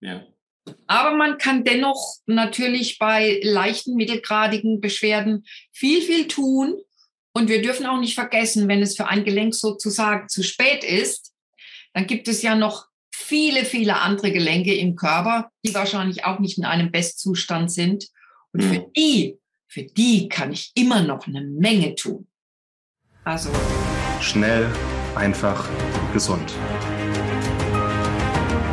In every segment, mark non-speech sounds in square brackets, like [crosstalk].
Ja. Aber man kann dennoch natürlich bei leichten, mittelgradigen Beschwerden viel, viel tun. Und wir dürfen auch nicht vergessen, wenn es für ein Gelenk sozusagen zu spät ist, dann gibt es ja noch viele, viele andere Gelenke im Körper, die wahrscheinlich auch nicht in einem Bestzustand sind. Und für mhm. die, für die kann ich immer noch eine Menge tun. Also. Schnell, einfach, gesund.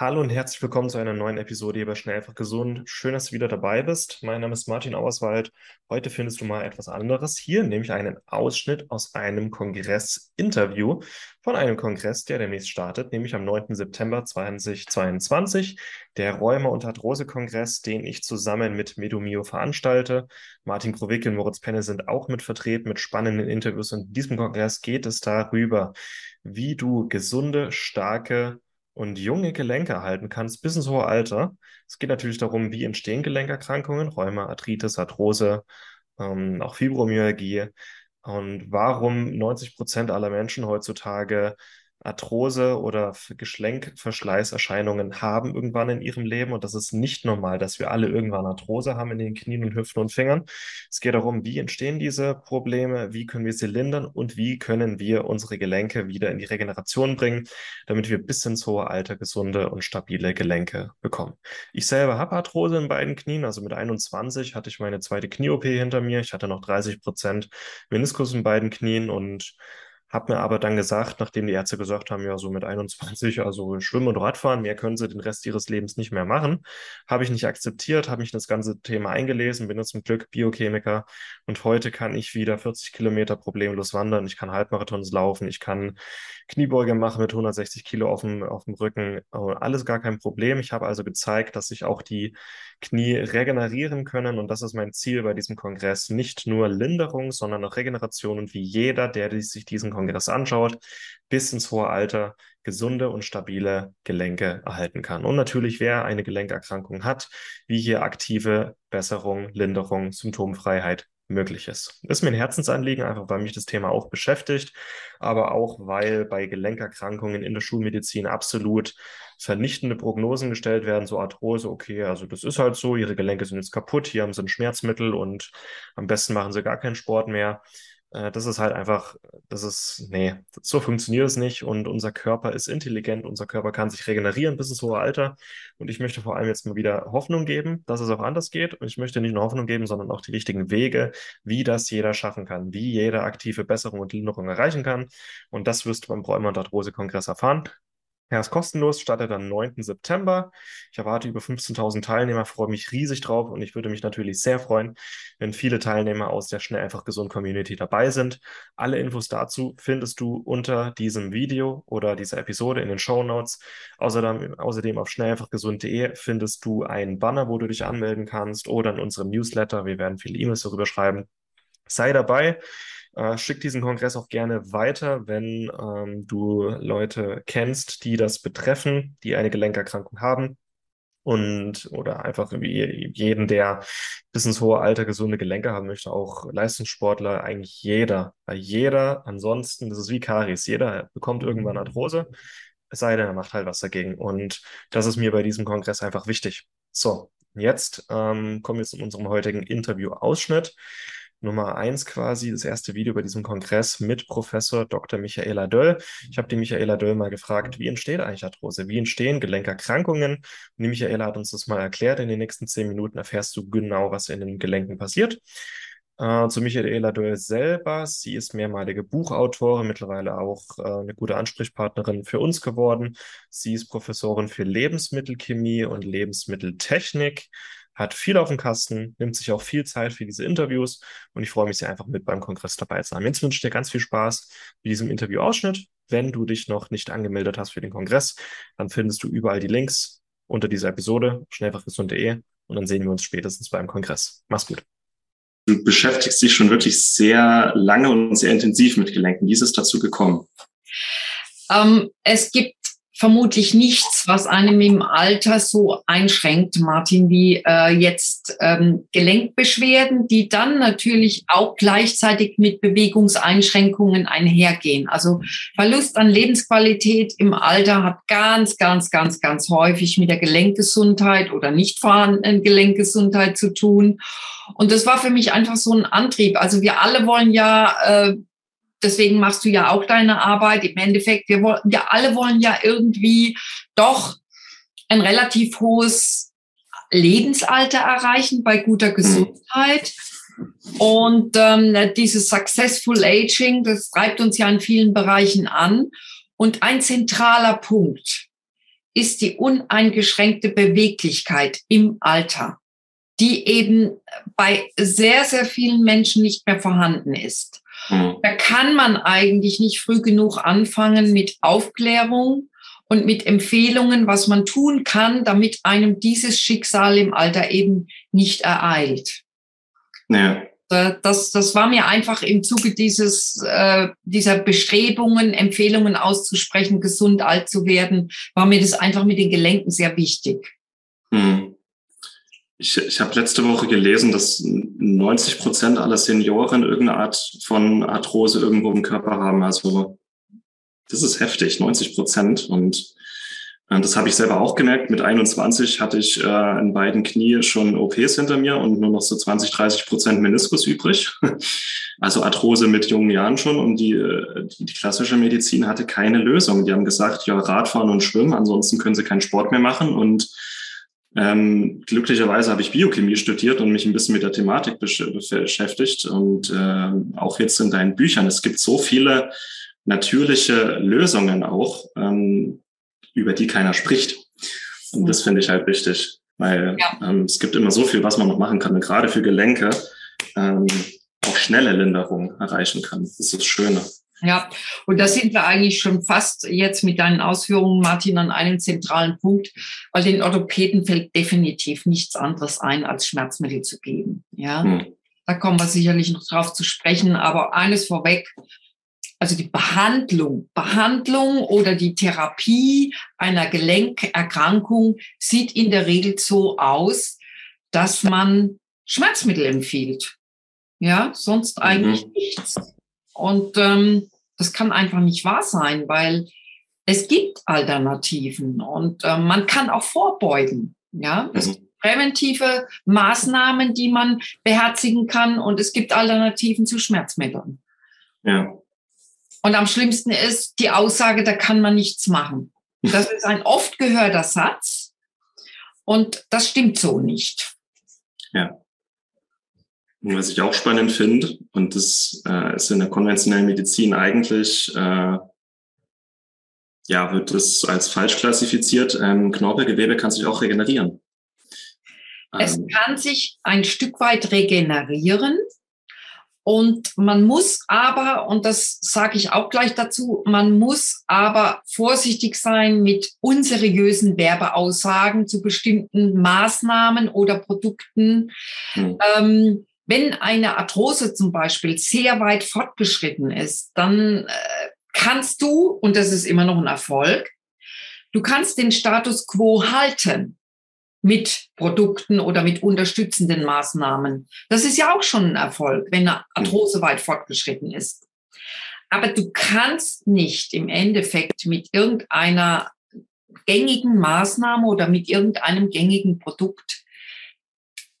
Hallo und herzlich willkommen zu einer neuen Episode bei Schnell einfach gesund. Schön, dass du wieder dabei bist. Mein Name ist Martin Auerswald. Heute findest du mal etwas anderes hier, nämlich einen Ausschnitt aus einem Kongress-Interview von einem Kongress, der demnächst startet, nämlich am 9. September 2022, der Rheuma- und Arthrose-Kongress, den ich zusammen mit Medomio veranstalte. Martin Krowicke und Moritz Penne sind auch mit vertreten mit spannenden Interviews. Und in diesem Kongress geht es darüber, wie du gesunde, starke und junge Gelenke erhalten kannst bis ins hohe Alter. Es geht natürlich darum, wie entstehen Gelenkerkrankungen, Rheuma, Arthritis, Arthrose, ähm, auch Fibromyalgie und warum 90 Prozent aller Menschen heutzutage Arthrose oder Geschlenkverschleißerscheinungen haben irgendwann in ihrem Leben. Und das ist nicht normal, dass wir alle irgendwann Arthrose haben in den Knien und Hüften und Fingern. Es geht darum, wie entstehen diese Probleme, wie können wir sie lindern und wie können wir unsere Gelenke wieder in die Regeneration bringen, damit wir bis ins hohe Alter gesunde und stabile Gelenke bekommen. Ich selber habe Arthrose in beiden Knien. Also mit 21 hatte ich meine zweite Knie-OP hinter mir. Ich hatte noch 30 Prozent Meniskus in beiden Knien und habe mir aber dann gesagt, nachdem die Ärzte gesagt haben, ja, so mit 21, also Schwimmen und Radfahren, mehr können sie den Rest ihres Lebens nicht mehr machen, habe ich nicht akzeptiert, habe mich das ganze Thema eingelesen, bin jetzt zum Glück Biochemiker und heute kann ich wieder 40 Kilometer problemlos wandern, ich kann Halbmarathons laufen, ich kann Kniebeuge machen mit 160 Kilo auf dem, auf dem Rücken, alles gar kein Problem. Ich habe also gezeigt, dass sich auch die Knie regenerieren können und das ist mein Ziel bei diesem Kongress, nicht nur Linderung, sondern auch Regeneration und wie jeder, der sich diesen Kongress anschaut, bis ins hohe Alter gesunde und stabile Gelenke erhalten kann. Und natürlich, wer eine Gelenkerkrankung hat, wie hier aktive Besserung, Linderung, Symptomfreiheit möglich ist. Ist mir ein Herzensanliegen, einfach weil mich das Thema auch beschäftigt, aber auch weil bei Gelenkerkrankungen in der Schulmedizin absolut vernichtende Prognosen gestellt werden, so Arthrose, okay, also das ist halt so, ihre Gelenke sind jetzt kaputt, hier haben sie ein Schmerzmittel und am besten machen sie gar keinen Sport mehr. Äh, das ist halt einfach, das ist, nee, so funktioniert es nicht. Und unser Körper ist intelligent, unser Körper kann sich regenerieren bis ins hohe Alter. Und ich möchte vor allem jetzt mal wieder Hoffnung geben, dass es auch anders geht. Und ich möchte nicht nur Hoffnung geben, sondern auch die richtigen Wege, wie das jeder schaffen kann, wie jeder aktive Besserung und Linderung erreichen kann. Und das wirst du beim Bräumer- und Arthrose-Kongress erfahren. Er ist kostenlos, startet am 9. September. Ich erwarte über 15.000 Teilnehmer, freue mich riesig drauf und ich würde mich natürlich sehr freuen, wenn viele Teilnehmer aus der Schnell einfach gesund Community dabei sind. Alle Infos dazu findest du unter diesem Video oder dieser Episode in den Show Notes. Außerdem, außerdem auf schnelleinfachgesund.de findest du einen Banner, wo du dich anmelden kannst oder in unserem Newsletter. Wir werden viele E-Mails darüber schreiben. Sei dabei. Äh, schick diesen Kongress auch gerne weiter, wenn ähm, du Leute kennst, die das betreffen, die eine Gelenkerkrankung haben und oder einfach jeden, der bis ins hohe Alter gesunde Gelenke haben möchte, auch Leistungssportler, eigentlich jeder, jeder ansonsten, das ist wie Karies, jeder bekommt irgendwann Arthrose, es sei denn, er macht halt was dagegen und das ist mir bei diesem Kongress einfach wichtig. So, jetzt ähm, kommen wir zu unserem heutigen Interview-Ausschnitt. Nummer eins quasi, das erste Video bei diesem Kongress mit Professor Dr. Michaela Döll. Ich habe die Michaela Döll mal gefragt, wie entsteht eigentlich Arthrose? Wie entstehen Gelenkerkrankungen? Und die Michaela hat uns das mal erklärt. In den nächsten zehn Minuten erfährst du genau, was in den Gelenken passiert. Äh, zu Michaela Döll selber. Sie ist mehrmalige Buchautorin, mittlerweile auch äh, eine gute Ansprechpartnerin für uns geworden. Sie ist Professorin für Lebensmittelchemie und Lebensmitteltechnik hat viel auf dem Kasten, nimmt sich auch viel Zeit für diese Interviews und ich freue mich sehr einfach mit beim Kongress dabei zu sein. Jetzt wünsche ich dir ganz viel Spaß mit diesem Interviewausschnitt. Wenn du dich noch nicht angemeldet hast für den Kongress, dann findest du überall die Links unter dieser Episode, schnellfachgesund.de und dann sehen wir uns spätestens beim Kongress. Mach's gut. Du beschäftigst dich schon wirklich sehr lange und sehr intensiv mit Gelenken. Wie ist es dazu gekommen? Ähm, es gibt vermutlich nichts, was einem im Alter so einschränkt, Martin, wie äh, jetzt ähm, Gelenkbeschwerden, die dann natürlich auch gleichzeitig mit Bewegungseinschränkungen einhergehen. Also Verlust an Lebensqualität im Alter hat ganz, ganz, ganz, ganz häufig mit der Gelenkgesundheit oder nicht vorhandenen Gelenkgesundheit zu tun. Und das war für mich einfach so ein Antrieb. Also wir alle wollen ja äh, deswegen machst du ja auch deine Arbeit. Im Endeffekt, wir, wollen, wir alle wollen ja irgendwie doch ein relativ hohes Lebensalter erreichen bei guter Gesundheit. Und ähm, dieses Successful Aging, das treibt uns ja in vielen Bereichen an. Und ein zentraler Punkt ist die uneingeschränkte Beweglichkeit im Alter, die eben bei sehr, sehr vielen Menschen nicht mehr vorhanden ist. Mhm. Da kann man eigentlich nicht früh genug anfangen mit Aufklärung und mit Empfehlungen, was man tun kann, damit einem dieses Schicksal im Alter eben nicht ereilt. Ja. Das, das war mir einfach im Zuge dieses, äh, dieser Bestrebungen, Empfehlungen auszusprechen, gesund alt zu werden, war mir das einfach mit den Gelenken sehr wichtig. Hm. Ich, ich habe letzte Woche gelesen, dass 90 Prozent aller Senioren irgendeine Art von Arthrose irgendwo im Körper haben. Also das ist heftig, 90 Prozent. Und äh, das habe ich selber auch gemerkt. Mit 21 hatte ich äh, in beiden Knie schon OPs hinter mir und nur noch so 20, 30 Prozent Meniskus übrig. [laughs] Also Arthrose mit jungen Jahren schon. Und die, äh, die, die klassische Medizin hatte keine Lösung. Die haben gesagt, ja, Radfahren und Schwimmen, ansonsten können sie keinen Sport mehr machen. Und ähm, glücklicherweise habe ich Biochemie studiert und mich ein bisschen mit der Thematik besch beschäftigt und äh, auch jetzt in deinen Büchern. Es gibt so viele natürliche Lösungen auch, ähm, über die keiner spricht. Und das finde ich halt wichtig, weil ja. ähm, es gibt immer so viel, was man noch machen kann, und gerade für Gelenke ähm, auch schnelle Linderung erreichen kann. Das ist das Schöne. Ja, und da sind wir eigentlich schon fast jetzt mit deinen Ausführungen, Martin, an einem zentralen Punkt, weil den Orthopäden fällt definitiv nichts anderes ein, als Schmerzmittel zu geben. Ja, hm. da kommen wir sicherlich noch drauf zu sprechen, aber eines vorweg, also die Behandlung, Behandlung oder die Therapie einer Gelenkerkrankung sieht in der Regel so aus, dass man Schmerzmittel empfiehlt. Ja, sonst mhm. eigentlich mhm. nichts. Und ähm, das kann einfach nicht wahr sein, weil es gibt Alternativen und äh, man kann auch vorbeugen. Ja, es mhm. gibt präventive Maßnahmen, die man beherzigen kann und es gibt Alternativen zu Schmerzmitteln. Ja. Und am schlimmsten ist die Aussage, da kann man nichts machen. Das ist ein oft gehörter Satz und das stimmt so nicht. Ja. Was ich auch spannend finde, und das äh, ist in der konventionellen Medizin eigentlich, äh, ja, wird das als falsch klassifiziert. Ähm, Knorpelgewebe kann sich auch regenerieren. Es ähm, kann sich ein Stück weit regenerieren. Und man muss aber, und das sage ich auch gleich dazu, man muss aber vorsichtig sein mit unseriösen Werbeaussagen zu bestimmten Maßnahmen oder Produkten. Hm. Ähm, wenn eine Arthrose zum Beispiel sehr weit fortgeschritten ist, dann äh, kannst du, und das ist immer noch ein Erfolg, du kannst den Status quo halten mit Produkten oder mit unterstützenden Maßnahmen. Das ist ja auch schon ein Erfolg, wenn eine Arthrose mhm. weit fortgeschritten ist. Aber du kannst nicht im Endeffekt mit irgendeiner gängigen Maßnahme oder mit irgendeinem gängigen Produkt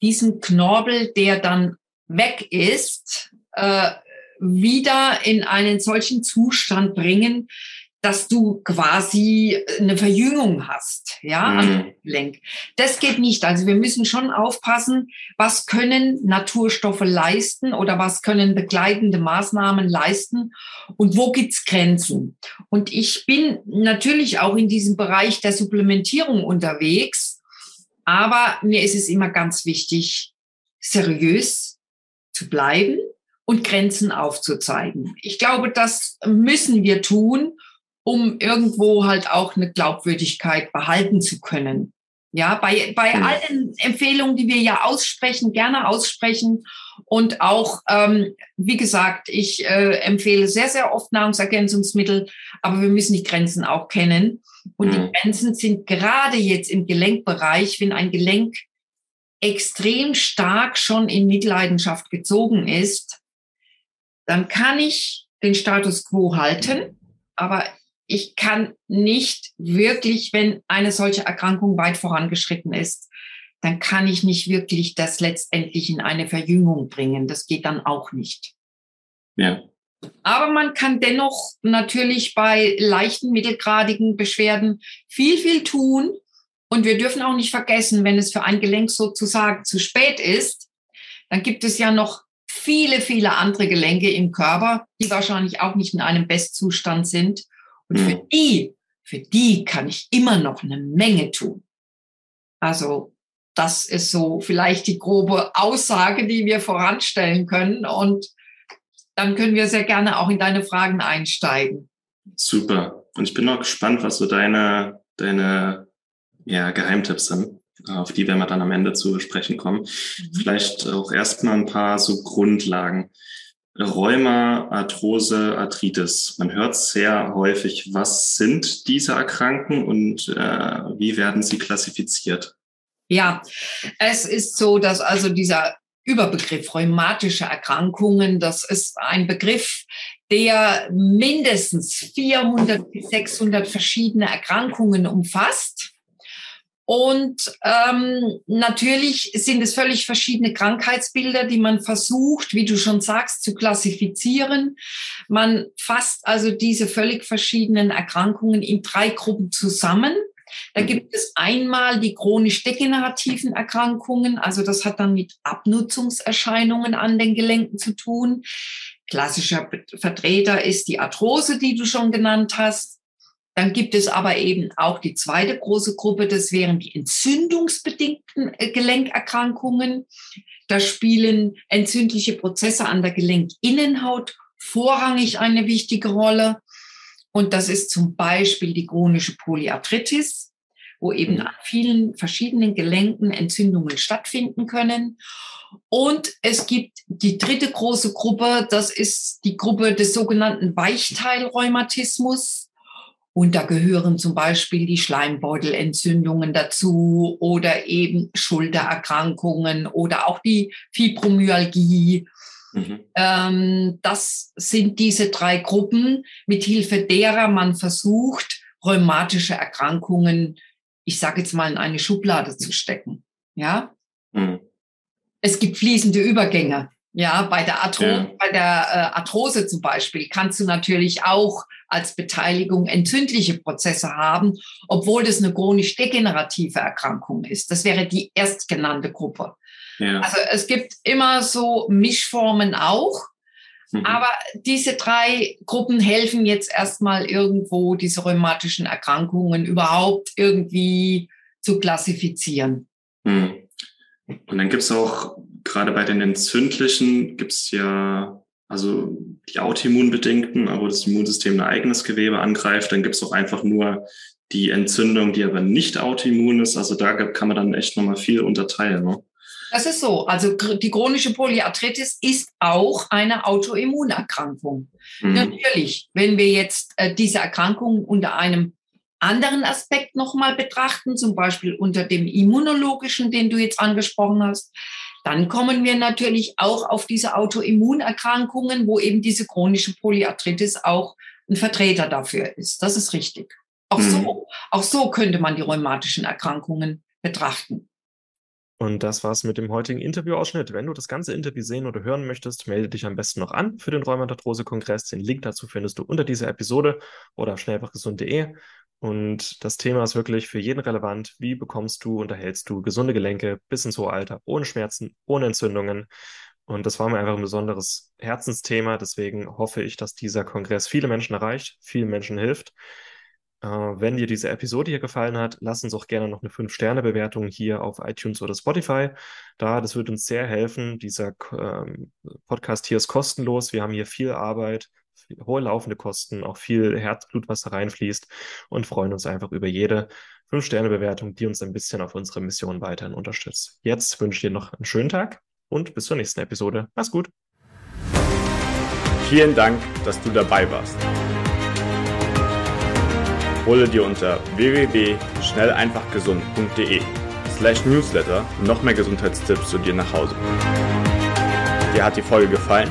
diesen Knorpel, der dann weg ist, äh, wieder in einen solchen Zustand bringen, dass du quasi eine Verjüngung hast, ja, mhm. Gelenk. Das geht nicht. Also wir müssen schon aufpassen, was können Naturstoffe leisten oder was können begleitende Maßnahmen leisten und wo gibt's Grenzen. Und ich bin natürlich auch in diesem Bereich der Supplementierung unterwegs, aber mir ist es immer ganz wichtig, seriös zu bleiben und Grenzen aufzuzeigen. Ich glaube, das müssen wir tun, um irgendwo halt auch eine Glaubwürdigkeit behalten zu können. Ja, bei, bei mhm. allen Empfehlungen, die wir ja aussprechen, gerne aussprechen Und auch, ähm, wie gesagt, ich äh, empfehle sehr, sehr oft Nahrungsergänzungsmittel, aber wir müssen die Grenzen auch kennen. Und mhm. die Grenzen sind gerade jetzt im Gelenkbereich, wenn ein Gelenk extrem stark schon in Mitleidenschaft gezogen ist, dann kann ich den Status quo halten, aber ich kann nicht wirklich, wenn eine solche Erkrankung weit vorangeschritten ist, dann kann ich nicht wirklich das letztendlich in eine Verjüngung bringen. Das geht dann auch nicht. Ja. Aber man kann dennoch natürlich bei leichten, mittelgradigen Beschwerden viel, viel tun. Und wir dürfen auch nicht vergessen, wenn es für ein Gelenk sozusagen zu spät ist, dann gibt es ja noch viele, viele andere Gelenke im Körper, die wahrscheinlich auch nicht in einem Bestzustand sind. Und für mhm. die, für die kann ich immer noch eine Menge tun. Also das ist so vielleicht die grobe Aussage, die wir voranstellen können. Und dann können wir sehr gerne auch in deine Fragen einsteigen. Super. Und ich bin noch gespannt, was so deine, deine ja, Geheimtipps sind, auf die werden wir dann am Ende zu sprechen kommen. Mhm. Vielleicht auch erstmal ein paar so Grundlagen. Rheuma, Arthrose, Arthritis. Man hört sehr häufig, was sind diese Erkrankungen und äh, wie werden sie klassifiziert? Ja, es ist so, dass also dieser Überbegriff rheumatische Erkrankungen, das ist ein Begriff, der mindestens 400 bis 600 verschiedene Erkrankungen umfasst. Und ähm, natürlich sind es völlig verschiedene Krankheitsbilder, die man versucht, wie du schon sagst, zu klassifizieren. Man fasst also diese völlig verschiedenen Erkrankungen in drei Gruppen zusammen. Da gibt es einmal die chronisch degenerativen Erkrankungen, also das hat dann mit Abnutzungserscheinungen an den Gelenken zu tun. Klassischer Vertreter ist die Arthrose, die du schon genannt hast. Dann gibt es aber eben auch die zweite große Gruppe, das wären die entzündungsbedingten äh, Gelenkerkrankungen. Da spielen entzündliche Prozesse an der Gelenkinnenhaut vorrangig eine wichtige Rolle. Und das ist zum Beispiel die chronische Polyarthritis, wo eben mhm. an vielen verschiedenen Gelenken Entzündungen stattfinden können. Und es gibt die dritte große Gruppe, das ist die Gruppe des sogenannten Weichteilrheumatismus. Und da gehören zum Beispiel die Schleimbeutelentzündungen dazu oder eben Schultererkrankungen oder auch die Fibromyalgie Mhm. Ähm, das sind diese drei Gruppen, mit Hilfe derer man versucht, rheumatische Erkrankungen, ich sage jetzt mal, in eine Schublade zu stecken. Ja. Mhm. Es gibt fließende Übergänge. Ja, bei der, Arthro ja. bei der äh, Arthrose zum Beispiel kannst du natürlich auch als Beteiligung entzündliche Prozesse haben, obwohl das eine chronisch degenerative Erkrankung ist. Das wäre die erstgenannte Gruppe. Ja. Also es gibt immer so Mischformen auch. Mhm. Aber diese drei Gruppen helfen jetzt erstmal irgendwo, diese rheumatischen Erkrankungen überhaupt irgendwie zu klassifizieren. Mhm. Und dann gibt es auch, gerade bei den entzündlichen, gibt es ja also die autoimmunbedingten, aber das Immunsystem ein eigenes Gewebe angreift. Dann gibt es auch einfach nur die Entzündung, die aber nicht autoimmun ist. Also da kann man dann echt nochmal viel unterteilen. Ne? Das ist so. Also die chronische Polyarthritis ist auch eine Autoimmunerkrankung. Mhm. Natürlich, wenn wir jetzt äh, diese Erkrankung unter einem anderen Aspekt nochmal betrachten, zum Beispiel unter dem immunologischen, den du jetzt angesprochen hast, dann kommen wir natürlich auch auf diese Autoimmunerkrankungen, wo eben diese chronische Polyarthritis auch ein Vertreter dafür ist. Das ist richtig. Auch mhm. so, auch so könnte man die rheumatischen Erkrankungen betrachten. Und das war's mit dem heutigen Interviewausschnitt. Wenn du das ganze Interview sehen oder hören möchtest, melde dich am besten noch an für den Rheumatarthrose-Kongress. Den Link dazu findest du unter dieser Episode oder auf schnellfachgesund.de. Und das Thema ist wirklich für jeden relevant. Wie bekommst du und erhältst du gesunde Gelenke bis ins hohe Alter, ohne Schmerzen, ohne Entzündungen? Und das war mir einfach ein besonderes Herzensthema. Deswegen hoffe ich, dass dieser Kongress viele Menschen erreicht, vielen Menschen hilft. Äh, wenn dir diese Episode hier gefallen hat, lass uns auch gerne noch eine 5-Sterne-Bewertung hier auf iTunes oder Spotify da. Das wird uns sehr helfen. Dieser ähm, Podcast hier ist kostenlos. Wir haben hier viel Arbeit, hohe laufende Kosten, auch viel Herzblut, was da reinfließt und freuen uns einfach über jede 5-Sterne-Bewertung, die uns ein bisschen auf unsere Mission weiterhin unterstützt. Jetzt wünsche ich dir noch einen schönen Tag und bis zur nächsten Episode. Mach's gut. Vielen Dank, dass du dabei warst. Hole dir unter www.schnelleinfachgesund.de slash newsletter noch mehr Gesundheitstipps zu dir nach Hause. Dir hat die Folge gefallen?